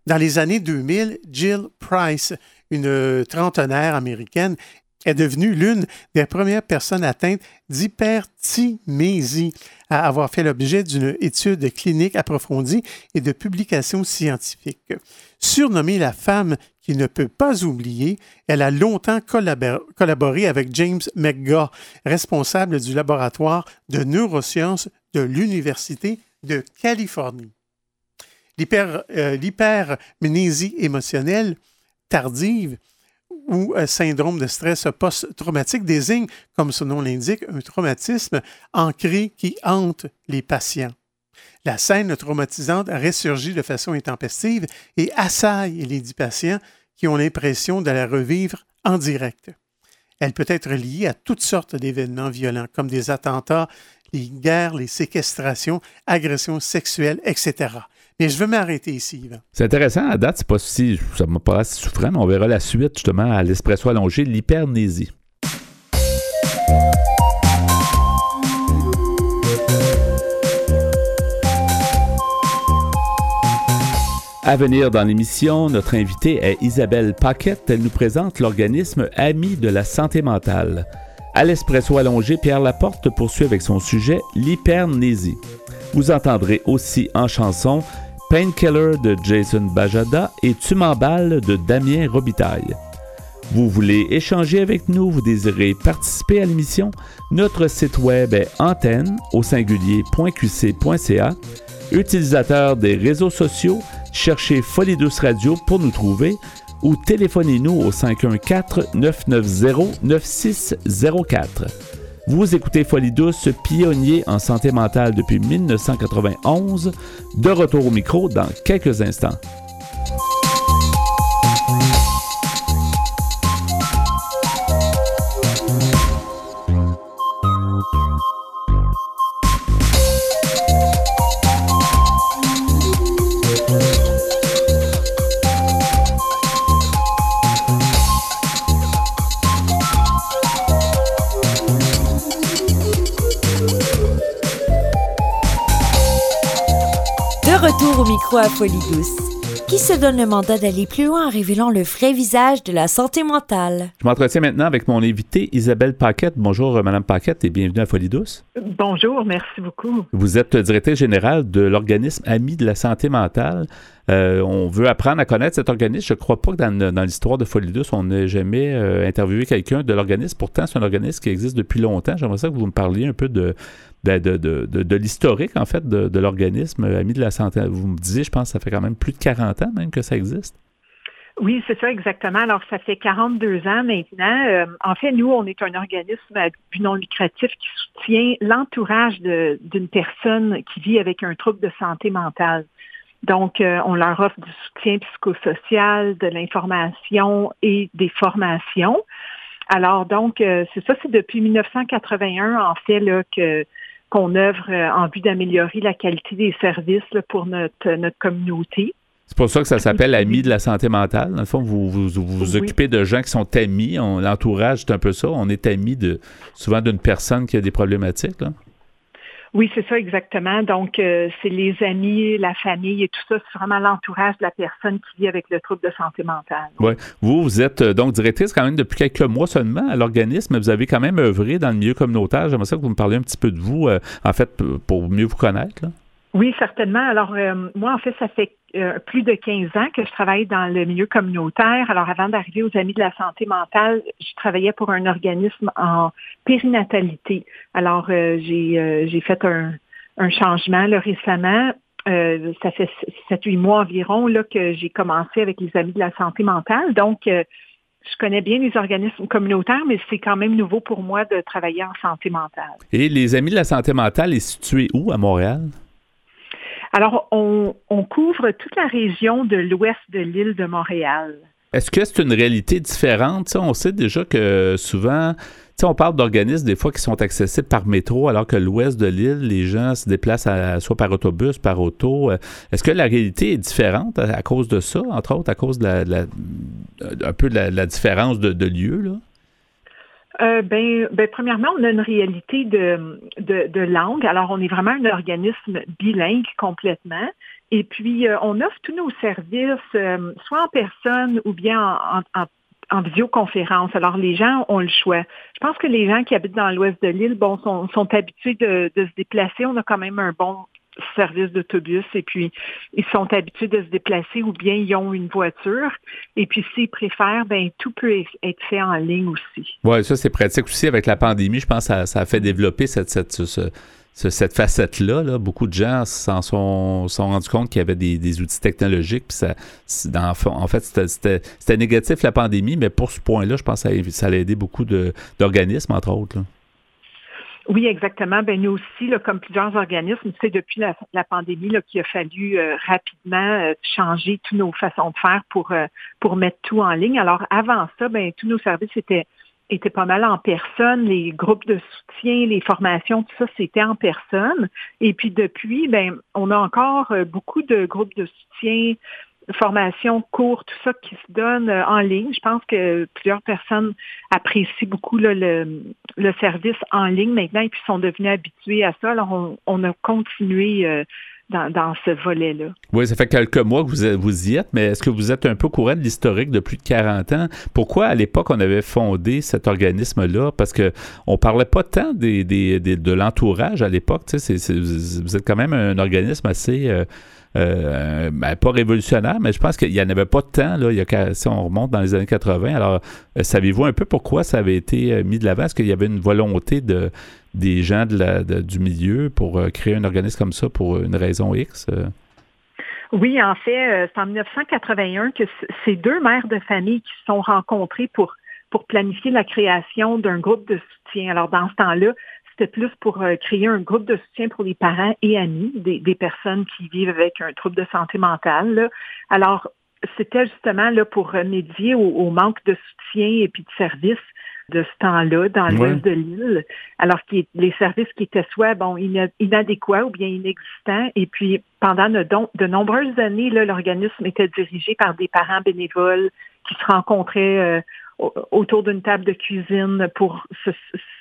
Dans les années 2000, Jill Price, une trentenaire américaine, est devenue l'une des premières personnes atteintes d'hyperthymésie à avoir fait l'objet d'une étude clinique approfondie et de publications scientifiques. Surnommée la femme qui ne peut pas oublier, elle a longtemps collabor- collaboré avec James McGaugh, responsable du laboratoire de neurosciences de l'Université de Californie. Euh, L'hypermnésie émotionnelle tardive ou euh, syndrome de stress post-traumatique désigne, comme son nom l'indique, un traumatisme ancré qui hante les patients. La scène traumatisante ressurgit de façon intempestive et assaille les dix patients qui ont l'impression de la revivre en direct. Elle peut être liée à toutes sortes d'événements violents, comme des attentats, les guerres, les séquestrations, agressions sexuelles, etc. Mais je veux m'arrêter ici. C'est intéressant, à date, c'est pas si, ça m'a pas si souffrant, mais on verra la suite justement à l'espresso allongé, l'hypermnésie. À venir dans l'émission, notre invitée est Isabelle Paquette. Elle nous présente l'organisme Ami de la santé mentale. À l'espresso allongé, Pierre Laporte poursuit avec son sujet l'hypermnésie. Vous entendrez aussi en chanson Painkiller de Jason Bajada et Tu m'emballes de Damien Robitaille. Vous voulez échanger avec nous, vous désirez participer à l'émission, notre site web est antenne au singulier.qc.ca. Utilisateur des réseaux sociaux, cherchez Folie Douce Radio pour nous trouver ou téléphonez-nous au 514-990-9604. Vous écoutez Folie Douce, pionnier en santé mentale depuis 1991. De retour au micro dans quelques instants. Micro à Folie Douce. Qui se donne le mandat d'aller plus loin en révélant le vrai visage de la santé mentale? Je m'entretiens maintenant avec mon invité Isabelle Paquette. Bonjour euh, Madame Paquette et bienvenue à Folie Douce. Bonjour, merci beaucoup. Vous êtes directrice générale de l'organisme Amis de la santé mentale. Euh, on veut apprendre à connaître cet organisme. Je ne crois pas que dans, dans l'histoire de Folie Douce, on n'ait jamais euh, interviewé quelqu'un de l'organisme. Pourtant, c'est un organisme qui existe depuis longtemps. J'aimerais ça que vous me parliez un peu de, de, de, de, de- l'historique, en fait, de, l'organisme Amis de la santé. Vous me disiez, je pense que ça fait quand même plus de 40 ans même que ça existe. Oui, c'est ça exactement. Alors, ça fait 42 ans maintenant. Euh, en fait, nous, on est un organisme non lucratif qui soutient l'entourage d'une personne qui vit avec un trouble de santé mentale. Donc, euh, on leur offre du soutien psychosocial, de l'information et des formations. Alors, donc, euh, c'est ça, c'est depuis 1981, en fait, là, que qu'on œuvre euh, en vue d'améliorer la qualité des services là, pour notre, notre communauté. C'est pour ça que ça s'appelle Amis de la santé mentale. Dans le fond, vous vous, vous, vous Oui. occupez de gens qui sont amis. On- L'entourage, c'est un peu ça. On est amis de souvent d'une personne qui a des problématiques. Là. Oui, c'est ça exactement. Donc, euh, c'est les amis, la famille et tout ça. C'est vraiment l'entourage de la personne qui vit avec le trouble de santé mentale. Ouais. Vous, vous êtes euh, donc directrice quand même depuis quelques mois seulement à l'organisme, vous avez quand même œuvré dans le milieu communautaire. J'aimerais ça que vous me parliez un petit peu de vous, euh, en fait, pour mieux vous connaître. là. Oui, certainement. Alors, euh, moi, en fait, ça fait euh, plus de 15 ans que je travaille dans le milieu communautaire. Alors, avant d'arriver aux Amis de la santé mentale, je travaillais pour un organisme en périnatalité. Alors, euh, j'ai euh, fait un, un changement là, récemment. Euh, ça fait 7-8 mois environ là, que j'ai commencé avec les Amis de la santé mentale. Donc, euh, je connais bien les organismes communautaires, mais c'est quand même nouveau pour moi de travailler en santé mentale. Et les Amis de la santé mentale est situé où à Montréal? Alors, on, couvre toute la région de l'ouest de l'île de Montréal. Est-ce que c'est une réalité différente? On sait déjà que souvent, on parle d'organismes des fois qui sont accessibles par métro, alors que l'ouest de l'île, les gens se déplacent soit par autobus, par auto. Euh, Est-ce que la réalité est différente à, cause de ça, entre autres, à cause de la, peu de la, différence de, de lieu? Euh, ben, ben, premièrement, on a une réalité de, de, de langue. Alors, on est vraiment un organisme bilingue complètement. Et puis, euh, on offre tous nos services, euh, soit en personne ou bien en, en, en- en visioconférence. Alors, les gens ont le choix. Je pense que les gens qui habitent dans l'ouest de l'île, bon, sont, sont habitués de, de se déplacer. On a quand même un bon service d'autobus et puis ils sont habitués de se déplacer ou bien ils ont une voiture. Et puis s'ils préfèrent, ben tout peut être fait en ligne aussi. Oui, ça, c'est pratique aussi avec la pandémie. Je pense que ça, a fait développer cette, cette, ce- ce- ce- cette facette-là. là. Beaucoup de gens s'en sont, sont rendus compte qu'il y avait des, des outils technologiques. Puis ça, en fait, c'était- négatif la pandémie, mais pour ce point-là, je pense que ça, ça a aidé beaucoup d'organismes, entre autres. Oui, exactement. Ben nous aussi, là, comme plusieurs organismes, c'est depuis la, pandémie qu'il a fallu euh, rapidement euh, changer toutes nos façons de faire pour euh, pour mettre tout en ligne. Alors avant ça, ben tous nos services étaient étaient pas mal en personne, les groupes de soutien, les formations, tout ça, c'était en personne. Et puis depuis, ben on a encore euh, beaucoup de groupes de soutien, formations, cours, tout ça qui se donne euh, en ligne. Je pense que plusieurs personnes apprécient beaucoup le, le service en ligne maintenant et puis sont devenus habitués à ça. Alors, on, a continué euh, dans, dans ce volet-là. Oui, ça fait quelques mois que vous, vous y êtes, mais est-ce que vous êtes un peu courant de l'historique de plus de 40 ans? Pourquoi, à l'époque, on avait fondé cet organisme-là? Parce que on parlait pas tant des, des- de l'entourage à l'époque. vous êtes quand même un organisme assez... euh, euh, ben, pas révolutionnaire, mais je pense qu'il n'y en avait pas tant, là, il y a, si on remonte dans les années 80. Alors, euh, savez-vous un peu pourquoi ça avait été euh, mis de l'avant? Est-ce qu'il y avait une volonté de, des gens de la- du milieu pour créer un organisme comme ça pour une raison X? Oui, en fait, c'est en 1981 que ces deux mères de famille qui se sont rencontrées pour, pour planifier la création d'un groupe de soutien. Alors, dans ce temps-là, c'était plus pour euh, créer un groupe de soutien pour les parents et amis des, des personnes qui vivent avec un trouble de santé mentale. là. Alors, c'était justement là pour remédier au, au manque de soutien et puis de services de ce temps-là dans l'ouest Ouais. de l'île. Alors que les services qui étaient soit bon ina- inadéquats ou bien inexistants. Et puis pendant de, nombreuses années, l'organisme était dirigé par des parents bénévoles qui se rencontraient euh, autour d'une table de cuisine pour se-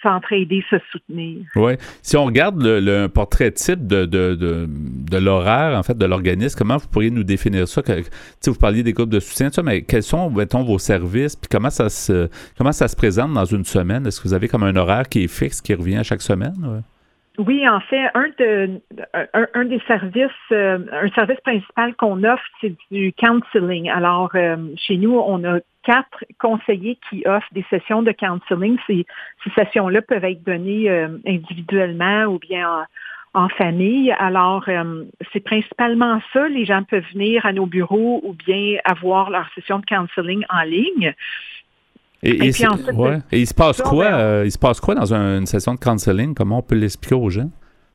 s'entraider, se soutenir. Oui. Si on regarde le, portrait type de, l'horaire, en fait, de l'organisme, comment vous pourriez nous définir ça? Que, vous parliez des groupes de soutien, ça, mais quels sont, mettons, vos services? Puis comment ça se comment ça se présente dans une semaine? Est-ce que vous avez comme un horaire qui est fixe, qui revient à chaque semaine? Oui, en fait, un, de, un, des services, euh, un service principal qu'on offre, c'est du counseling. Alors, euh, chez nous, on a quatre conseillers qui offrent des sessions de counseling. Ces, sessions-là peuvent être données euh, individuellement ou bien en, en famille. Alors, c'est principalement ça. Les gens peuvent venir à nos bureaux ou bien avoir leur session de counseling en ligne. Et, Et et puis ensuite, ouais. Et il se passe quoi? euh, il se passe quoi dans un- une session de counseling? Comment on peut l'expliquer aux gens?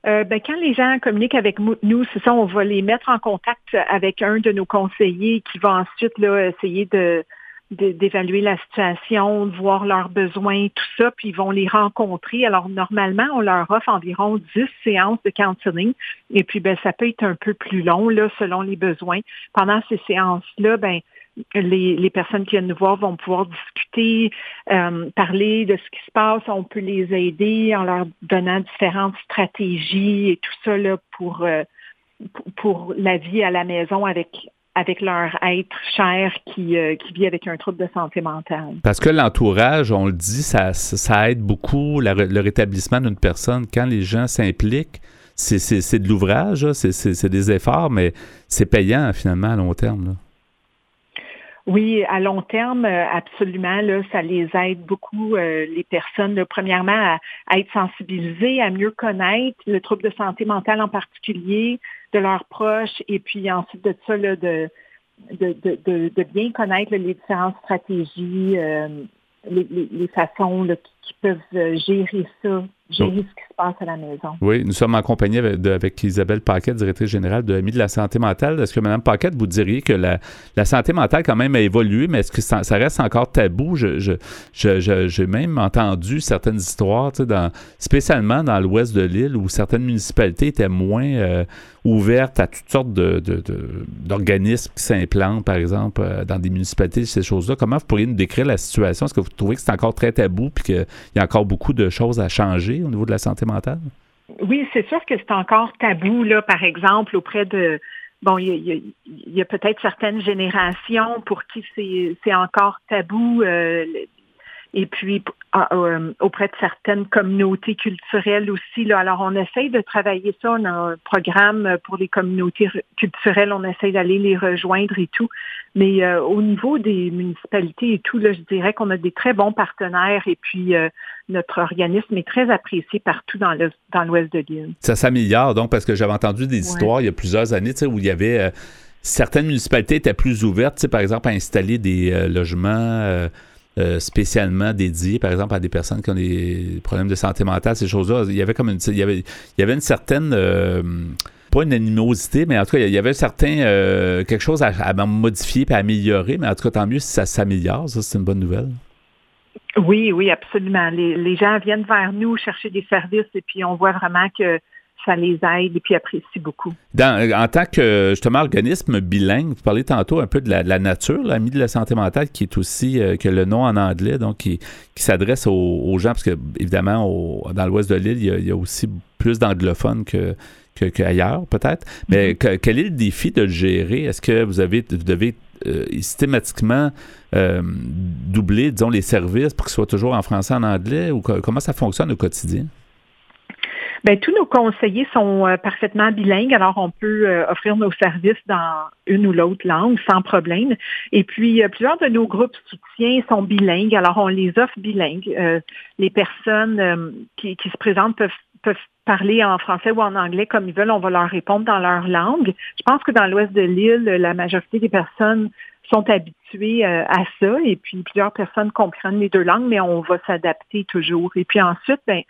Euh, ben, quand les gens communiquent avec nous, c'est ça, on va les mettre en contact avec un de nos conseillers qui va ensuite là, essayer de d'évaluer la situation, de voir leurs besoins, tout ça, puis ils vont les rencontrer. Alors, normalement, on leur offre environ 10 séances de counseling, et puis ben, ça peut être un peu plus long, là, selon les besoins. Pendant ces séances-là, ben, les, personnes qui viennent nous voir vont pouvoir discuter, euh, parler de ce qui se passe. On peut les aider en leur donnant différentes stratégies et tout ça là, pour, euh, pour la vie à la maison avec avec leur être cher qui, euh, qui vit avec un trouble de santé mentale. Parce que l'entourage, on le dit, ça, ça aide beaucoup le rétablissement d'une personne. Quand les gens s'impliquent, c'est de l'ouvrage, c'est des efforts, mais c'est payant finalement à long terme. Oui, à long terme, euh, absolument, là, ça les aide beaucoup, euh, les personnes, premièrement, à, être sensibilisées, à mieux connaître le trouble de santé mentale en particulier, de leurs proches, et puis ensuite de ça, là, de, de, de, de, bien connaître les différentes stratégies, euh, les, les, les, façons qui, peuvent gérer ça ce qui se passe à la maison. Oui, nous sommes en compagnie avec, Isabelle Paquette, directrice générale de l'AMI de la santé mentale. Est-ce que, Mme Paquette, vous diriez que la, santé mentale, quand même, a évolué, mais est-ce que ça, reste encore tabou? J'ai je, même entendu certaines histoires, dans, spécialement dans l'ouest de l'île, où certaines municipalités étaient moins euh, ouvertes à toutes sortes d'organismes qui s'implantent, par exemple, euh, dans des municipalités, ces choses-là. Comment vous pourriez nous décrire la situation? Est-ce que vous trouvez que c'est encore très tabou et qu'il y a encore beaucoup de choses à changer? au niveau de la santé mentale? Oui, c'est sûr que c'est encore tabou, là, par exemple, auprès de, bon, il y a, peut-être certaines générations pour qui c'est encore tabou. Euh, et puis auprès de certaines communautés culturelles aussi. Là. Alors, on essaye de travailler ça. On a un programme pour les communautés culturelles. On essaye d'aller les rejoindre et tout. Mais euh, au niveau des municipalités et tout, là, je dirais qu'on a des très bons partenaires et puis euh, notre organisme est très apprécié partout dans l'ouest dans de l'île. Ça s'améliore donc parce que j'avais entendu des histoires il y a plusieurs années où il y avait certaines municipalités étaient plus ouvertes, par exemple, à installer des logements euh, spécialement dédié, par exemple, à des personnes qui ont des problèmes de santé mentale, ces choses-là. Il y avait comme une, il y avait, il y avait une certaine, euh, pas une animosité, mais en tout cas, il y avait un certain, euh, quelque chose à, modifier et à améliorer, mais en tout cas, tant mieux si ça s'améliore. Ça, c'est une bonne nouvelle. Oui, oui, absolument. Les, les gens viennent vers nous chercher des services et puis on voit vraiment que ça les aide et puis apprécie beaucoup. en tant que, justement, organisme bilingue, vous parlez tantôt un peu de la, nature, l'ami de la santé mentale, qui est aussi, euh, que le nom en anglais, donc qui, s'adresse aux, gens, parce que, évidemment, dans l'ouest de l'île, il, y a aussi plus d'anglophones que qu'ailleurs, peut-être. Mais mm-hmm. quel est le défi de le gérer? Est-ce que vous avez vous devez euh, systématiquement euh, doubler, disons, les services pour qu'ils soient toujours en français en anglais? Ou comment ça fonctionne au quotidien? Ben, tous nos conseillers sont euh, parfaitement bilingues, alors on peut euh, offrir nos services dans une ou l'autre langue sans problème. Et puis, euh, plusieurs de nos groupes soutien sont bilingues, alors on les offre bilingues. les personnes qui, qui, se présentent peuvent, peuvent parler en français ou en anglais comme ils veulent, on va leur répondre dans leur langue. Je pense que dans l'ouest de l'île, la majorité des personnes sont habituées à ça et puis plusieurs personnes comprennent les deux langues, mais on va s'adapter toujours. Et puis ensuite, ben,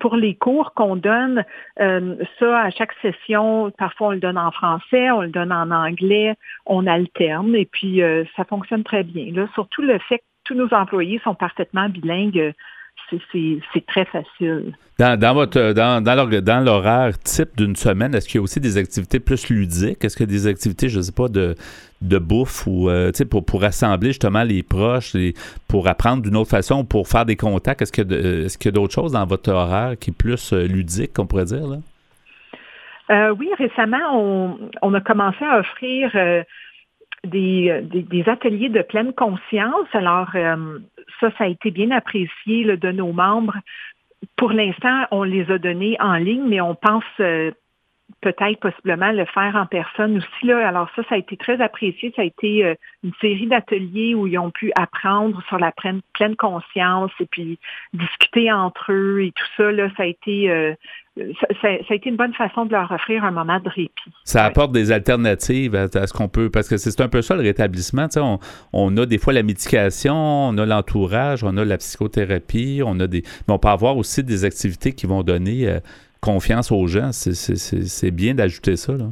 pour les cours qu'on donne, euh, ça, à chaque session, parfois on le donne en français, on le donne en anglais, on alterne et puis euh, ça fonctionne très bien. Là, surtout le fait que tous nos employés sont parfaitement bilingues, c'est très facile. Dans, dans, votre dans, dans l'horaire type d'une semaine, est-ce qu'il y a aussi des activités plus ludiques? Est-ce qu'il y a des activités, je ne sais pas, de, de bouffe ou euh, pour, pour rassembler justement les proches, pour apprendre d'une autre façon, pour faire des contacts? Est-ce qu'il y a, est qu'il y a d'autres choses dans votre horaire qui est plus euh, ludique, qu'on pourrait dire? Là? Euh, oui, récemment, on, on, a commencé à offrir des, des, ateliers de pleine conscience. Alors, ça, ça a été bien apprécié de nos membres. Pour l'instant, on les a donnés en ligne, mais on pense peut-être possiblement le faire en personne aussi. Là. Alors ça, ça a été très apprécié. Ça a été euh, une série d'ateliers où ils ont pu apprendre sur la pleine, pleine, conscience et puis discuter entre eux et tout ça. Là, ça a été euh, ça, a été une bonne façon de leur offrir un moment de répit. Ça apporte des alternatives à, ce qu'on peut, parce que c'est un peu ça le rétablissement. On, on, a des fois la médication, on a l'entourage, on a la psychothérapie, on a des, mais on peut avoir aussi des activités qui vont donner euh, confiance aux gens. C'est bien d'ajouter ça. Là.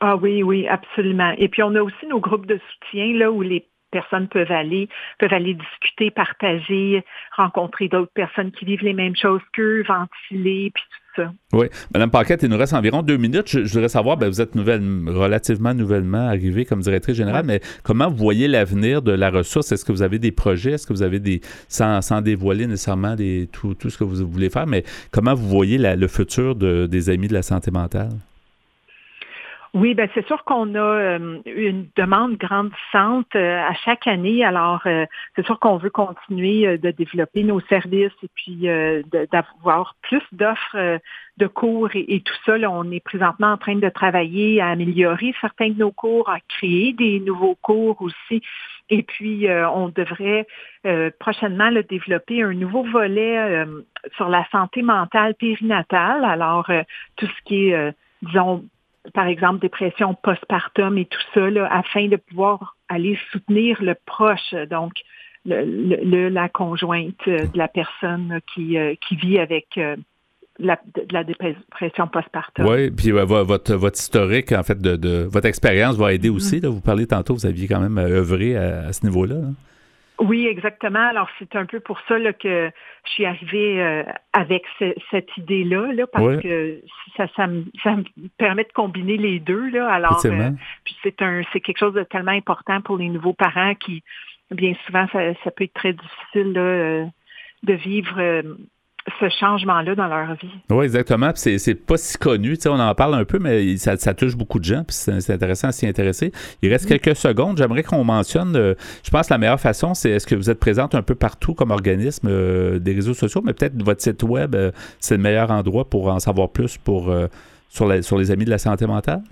Ah oui, oui, absolument. Et puis on a aussi nos groupes de soutien là où les personnes peuvent aller, peuvent aller discuter, partager, rencontrer d'autres personnes qui vivent les mêmes choses qu'eux, ventiler, puis tout ça. Oui. Madame Paquette, il nous reste environ deux minutes. Je, voudrais savoir, ben, vous êtes nouvelle, relativement nouvellement arrivée comme directrice générale, mais comment vous voyez l'avenir de la ressource? Est-ce que vous avez des projets? Est-ce que vous avez des, sans, sans dévoiler nécessairement des, tout, tout, ce que vous voulez faire, mais comment vous voyez le futur de, des Amis de la santé mentale? Oui, ben c'est sûr qu'on a euh, une demande grandissante euh, à chaque année. Alors, euh, c'est sûr qu'on veut continuer de développer nos services et puis d'avoir plus d'offres de cours et, tout ça. Là, on est présentement en train de travailler à améliorer certains de nos cours, à créer des nouveaux cours aussi. Et puis, on devrait prochainement le développer un nouveau volet sur la santé mentale périnatale. Alors, tout ce qui est, disons, par exemple, dépression postpartum et tout ça, afin de pouvoir aller soutenir le proche, donc le, la conjointe de la personne qui, euh, qui vit avec euh, la, la dépression postpartum. Oui, puis votre, votre historique, en fait, de, votre expérience va aider aussi. Mm-hmm. Là, vous parlez tantôt, vous aviez quand même œuvré à, ce niveau-là. Hein? Oui, exactement. Alors, c'est un peu pour ça que je suis arrivée euh, avec cette idée-là, là, parce que ça, ça, me, permet de combiner les deux. Là. Alors, euh, puis c'est un c'est quelque chose de tellement important pour les nouveaux parents qui, bien souvent, ça, peut être très difficile euh, de vivre ce changement-là dans leur vie. Oui, exactement. C'est, c'est pas si connu. on en parle un peu, mais ça, touche beaucoup de gens. Puis c'est, intéressant à s'y intéresser. Il reste quelques secondes. J'aimerais qu'on mentionne, euh, je pense que la meilleure façon, c'est est-ce que vous êtes présente un peu partout comme organisme euh, des réseaux sociaux, mais peut-être votre site web, euh, c'est le meilleur endroit pour en savoir plus pour, sur, sur les amis de la santé mentale?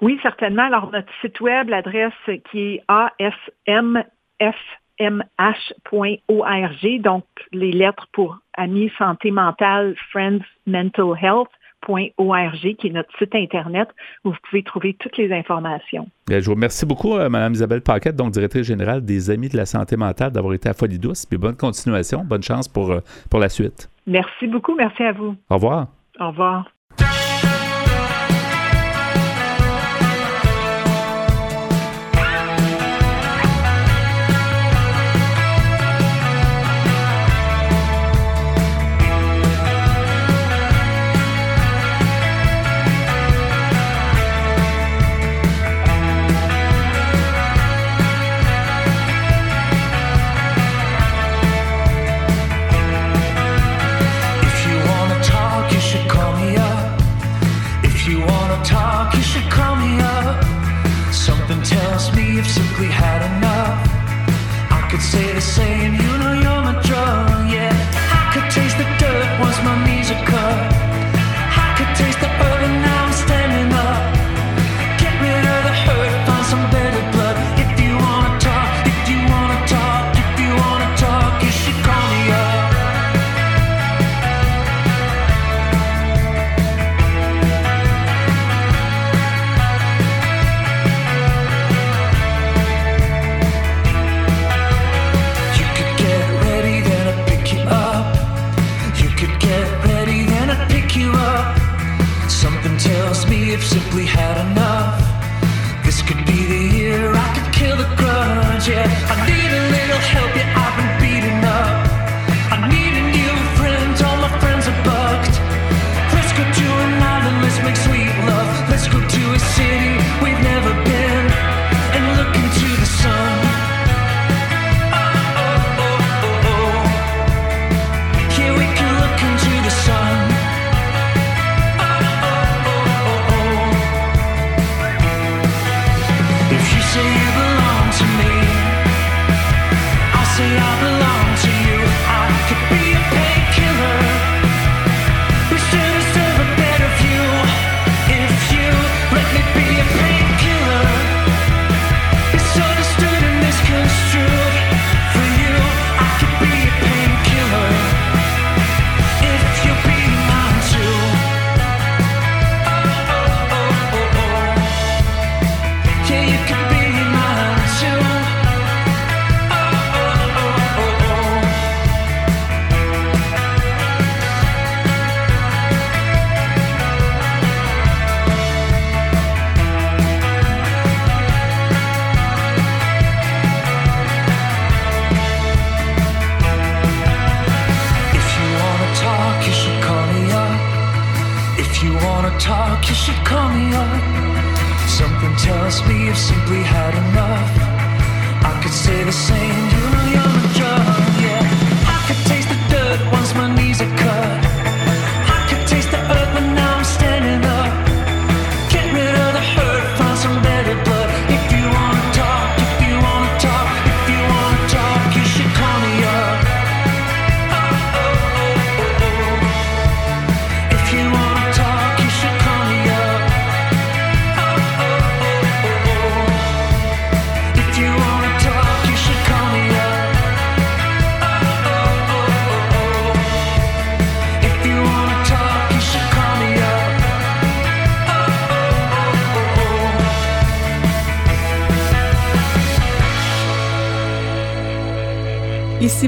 Oui, certainement. Alors, notre site web, l'adresse qui est ASMF mh.org, donc les lettres pour Amis Santé Mentale, Friends Mental Health. .org, qui est notre site Internet où vous pouvez trouver toutes les informations. je vous remercie beaucoup, euh, Mme Isabelle Paquette, donc directrice générale des Amis de la santé mentale, d'avoir été à Folie Douce. Puis bonne continuation, bonne chance pour, euh, pour la suite. Merci beaucoup, merci à vous. Au revoir. Au revoir.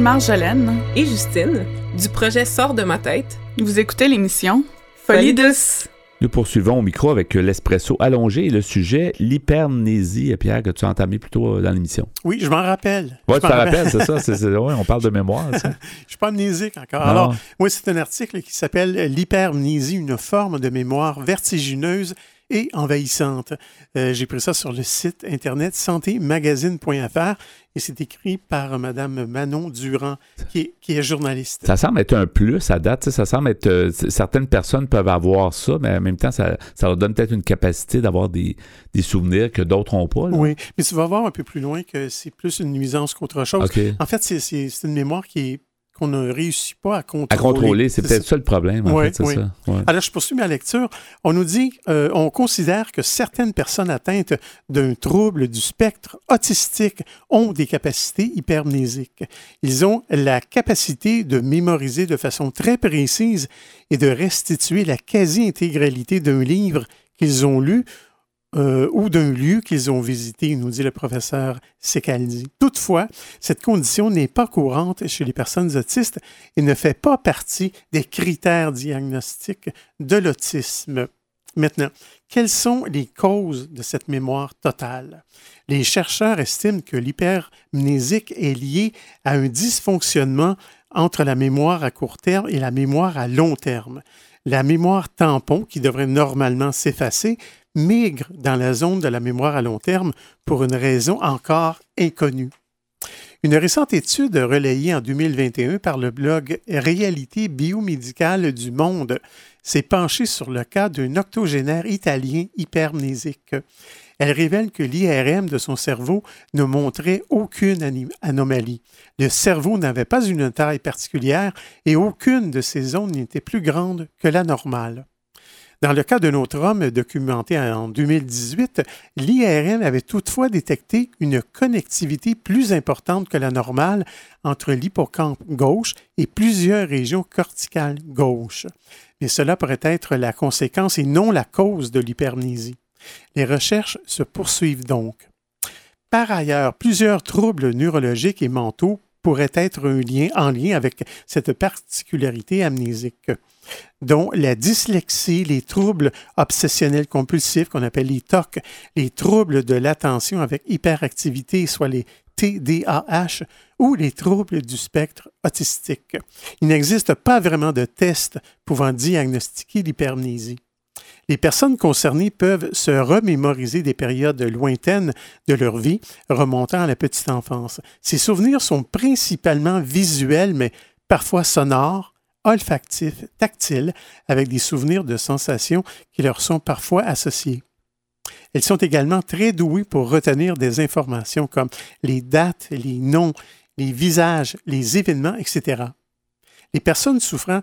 Marjolaine et Justine du projet Sort de ma tête. Vous écoutez l'émission Folie douce. Nous poursuivons au micro avec euh, l'espresso allongé et le sujet l'hypermnésie, Pierre, que tu as entamé plus tôt euh, dans l'émission? Oui, je m'en rappelle. Ouais, Je tu te m'en rappelles, c'est <laughs> ça? c'est- c'est- ouais, on parle de mémoire. ça. Je suis pas amnésique encore. Non. Alors, oui, c'est un article qui s'appelle L'hypermnésie, une forme de mémoire vertigineuse et envahissante. Euh, J'ai pris ça sur le site internet santémagazine.fr et c'est écrit par Madame Manon Durand, qui est, qui est journaliste. Ça semble être un plus à date. Ça semble être. euh, certaines personnes peuvent avoir ça, mais en même temps, ça, ça leur donne peut-être une capacité d'avoir des, des souvenirs que d'autres n'ont pas. là. Oui, mais tu vas voir un peu plus loin que c'est plus une nuisance qu'autre chose. En fait, c'est une mémoire qui est qu'on ne réussit pas à contrôler. À contrôler, c'est peut-être ça le problème. En Oui, fait, c'est oui. ça. Alors, je poursuis ma lecture. On nous dit, euh, on considère que certaines personnes atteintes d'un trouble du spectre autistique ont des capacités hypermnésiques. Ils ont la capacité de mémoriser de façon très précise et de restituer la quasi-intégralité d'un livre qu'ils ont lu euh, ou d'un lieu qu'ils ont visité, nous dit le professeur Secaldi. Toutefois, cette condition n'est pas courante chez les personnes autistes et ne fait pas partie des critères diagnostiques de l'autisme. Maintenant, quelles sont les causes de cette mémoire totale? Les chercheurs estiment que l'hypermnésique est lié à un dysfonctionnement entre la mémoire à court terme et la mémoire à long terme. La mémoire tampon, qui devrait normalement s'effacer, migre dans la zone de la mémoire à long terme pour une raison encore inconnue. Une récente étude relayée en 2021 par le blog Réalité biomédicale du monde s'est penchée sur le cas d'un octogénaire italien hypermnésique. Elle révèle que l'IRM de son cerveau ne montrait aucune anomalie. Le cerveau n'avait pas une taille particulière et aucune de ses zones n'était plus grande que la normale. Dans le cas d'un autre homme documenté en 2018, l'IRM avait toutefois détecté une connectivité plus importante que la normale entre l'hippocampe gauche et plusieurs régions corticales gauches. Mais cela pourrait être la conséquence et non la cause de l'hypermnésie. Les recherches se poursuivent donc. Par ailleurs, plusieurs troubles neurologiques et mentaux pourraient être en lien avec cette particularité amnésique dont la dyslexie, les troubles obsessionnels compulsifs qu'on appelle les TOC, les troubles de l'attention avec hyperactivité, soit les TDAH, ou les troubles du spectre autistique. Il n'existe pas vraiment de test pouvant diagnostiquer l'hypermnésie. Les personnes concernées peuvent se remémoriser des périodes lointaines de leur vie remontant à la petite enfance. Ces souvenirs sont principalement visuels, mais parfois sonores, olfactifs, tactiles, avec des souvenirs de sensations qui leur sont parfois associés. Elles sont également très douées pour retenir des informations comme les dates, les noms, les visages, les événements, etc. Les personnes souffrant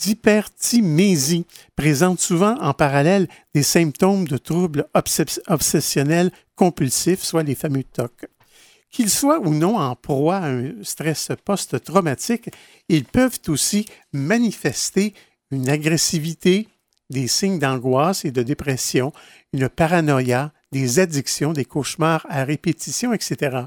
d'hypertimésie présentent souvent en parallèle des symptômes de troubles obsess- obsessionnels compulsifs, soit les fameux TOC. Qu'ils soient ou non en proie à un stress post-traumatique, ils peuvent aussi manifester une agressivité, des signes d'angoisse et de dépression, une paranoïa, des addictions, des cauchemars à répétition, etc.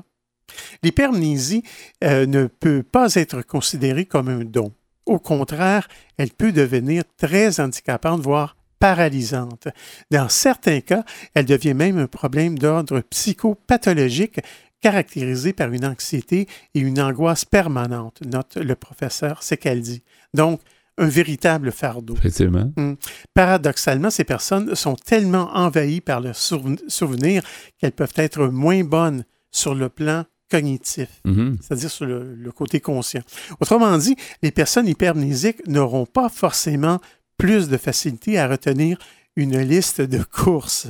L'hypermnésie euh, ne peut pas être considérée comme un don. Au contraire, elle peut devenir très handicapante, voire paralysante. Dans certains cas, elle devient même un problème d'ordre psychopathologique caractérisé par une anxiété et une angoisse permanente, note le professeur Secaldi. Donc, un véritable fardeau. Effectivement. Mm. Paradoxalement, ces personnes sont tellement envahies par leurs souven- souvenirs qu'elles peuvent être moins bonnes sur le plan cognitif, Mhm. c'est-à-dire sur le, le côté conscient. Autrement dit, les personnes hypermnésiques n'auront pas forcément plus de facilité à retenir une liste de courses.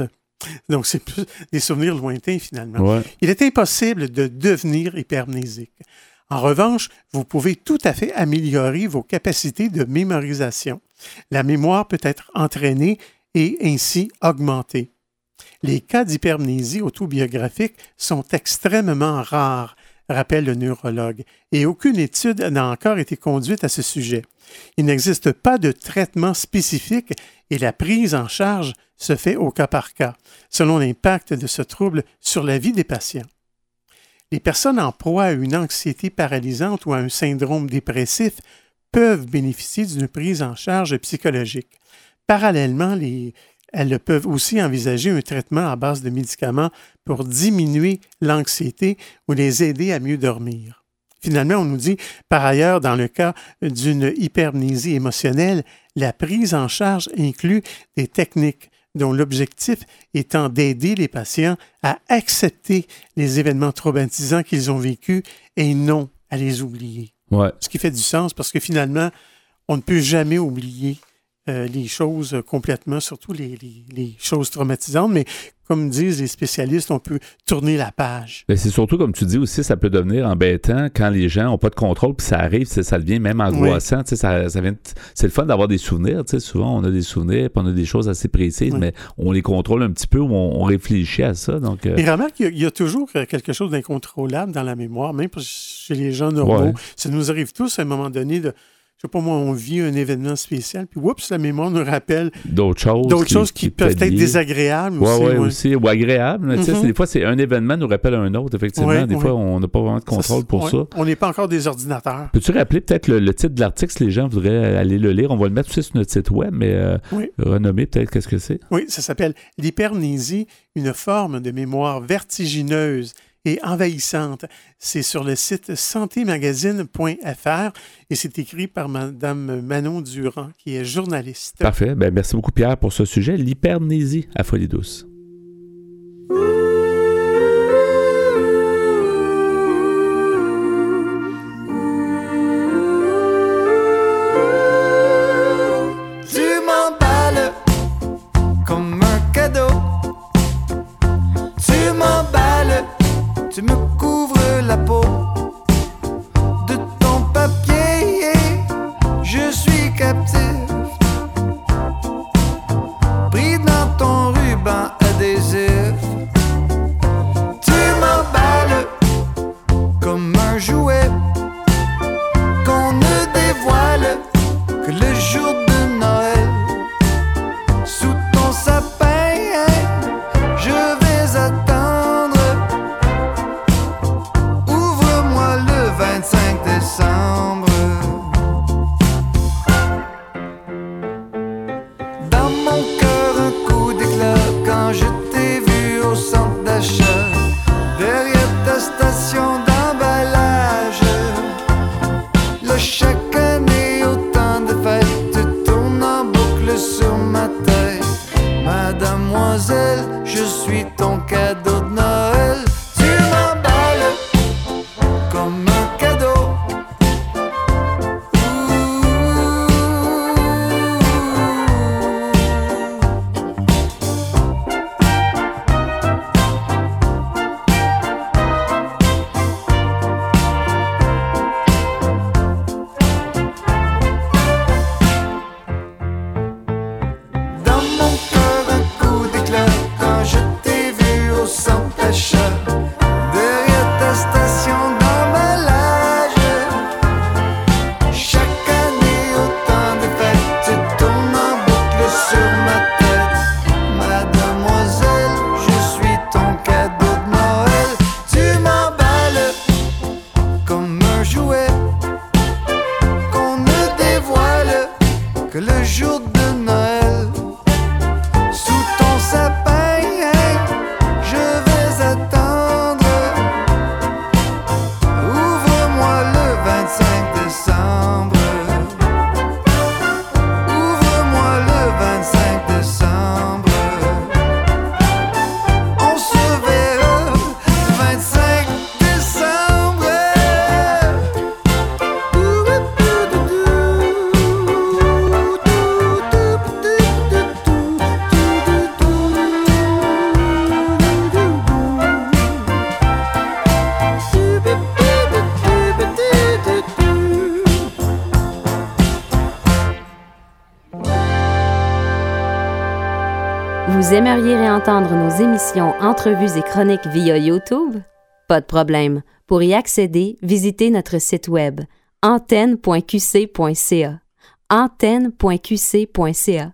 Donc, c'est plus des souvenirs lointains finalement. Ouais. Il est impossible de devenir hypermnésique. En revanche, vous pouvez tout à fait améliorer vos capacités de mémorisation. La mémoire peut être entraînée et ainsi augmentée. Les cas d'hypermnésie autobiographique sont extrêmement rares, rappelle le neurologue, et aucune étude n'a encore été conduite à ce sujet. Il n'existe pas de traitement spécifique et la prise en charge se fait au cas par cas, selon l'impact de ce trouble sur la vie des patients. Les personnes en proie à une anxiété paralysante ou à un syndrome dépressif peuvent bénéficier d'une prise en charge psychologique. Parallèlement, les- elles peuvent aussi envisager un traitement à base de médicaments pour diminuer l'anxiété ou les aider à mieux dormir. Finalement, on nous dit, par ailleurs, dans le cas d'une hypermnésie émotionnelle, la prise en charge inclut des techniques dont l'objectif étant d'aider les patients à accepter les événements traumatisants qu'ils ont vécus et non à les oublier. Ouais. Ce qui fait du sens parce que finalement, on ne peut jamais oublier euh, les choses complètement, surtout les, les- les choses traumatisantes, mais comme disent les spécialistes, on peut tourner la page. C'est surtout, comme tu dis aussi, ça peut devenir embêtant quand les gens n'ont pas de contrôle, puis ça arrive, ça devient même angoissant. Ça, c'est le fun d'avoir des souvenirs. Souvent, on a des souvenirs, puis on a des choses assez précises, Oui. mais on les contrôle un petit peu, ou on, on réfléchit à ça. Donc, euh, Et remarque y il y, a toujours euh, quelque chose d'incontrôlable dans la mémoire, même chez les gens normaux. Ouais. Ça nous arrive tous à un moment donné de, sais pas moi, on vit un événement spécial, puis oups, la mémoire nous rappelle d'autres choses. d'autres choses qui, peuvent être désagréables Ouais, aussi. ouais, ouais. aussi. Ou agréables. Mhm. Des fois, c'est un événement nous rappelle un autre, effectivement. Ouais, des ouais. fois, on n'a pas vraiment de contrôle pour ouais. ça. On n'est pas encore des ordinateurs. Peux-tu rappeler peut-être le, le titre de l'article si les gens voudraient aller le lire? On va le mettre aussi sur notre site web, mais euh, Oui. renommer peut-être qu'est-ce que c'est? Oui, ça s'appelle l'hypermnésie, une forme de mémoire vertigineuse et envahissante. C'est sur le site santémagazine.fr et c'est écrit par Mme Manon Durand, qui est journaliste. Parfait. Ben, merci beaucoup, Pierre, pour ce sujet. L'hypermnésie à Folie Douce. Tu me aimeriez réentendre nos émissions, entrevues et chroniques via YouTube? Pas de problème. Pour y accéder, visitez notre site web antenne.qc.ca. antenne.qc.ca.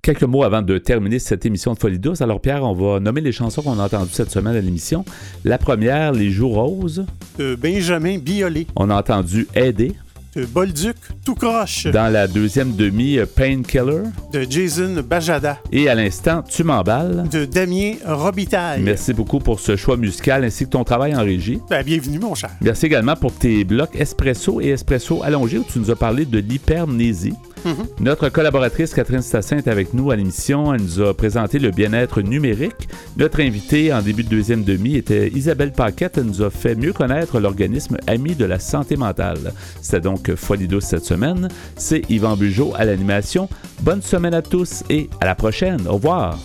Quelques mots avant de terminer cette émission de Folie douce. Alors Pierre, on va nommer les chansons qu'on a entendues cette semaine à l'émission. La première, Les Jours roses. De Benjamin Biolay. On a entendu Aider. De Bolduc Tout croche. Dans la deuxième demi, Painkiller. De Jason Bajada. Et à l'instant, Tu m'emballes. De Damien Robitaille. Merci beaucoup pour ce choix musical ainsi que ton travail en régie. Ben, bienvenue, mon cher. Merci également pour tes blocs espresso et espresso allongé où tu nous as parlé de Mm-hmm. Notre collaboratrice Catherine Stassin est avec nous à l'émission. Elle nous a présenté le bien-être numérique. Notre invitée en début de deuxième demi était Isabelle Paquette. Elle nous a fait mieux connaître l'organisme Ami de la santé mentale. C'était donc Folie cette semaine. C'est Yvan Bugeaud à l'animation. Bonne semaine à tous et à la prochaine. Au revoir.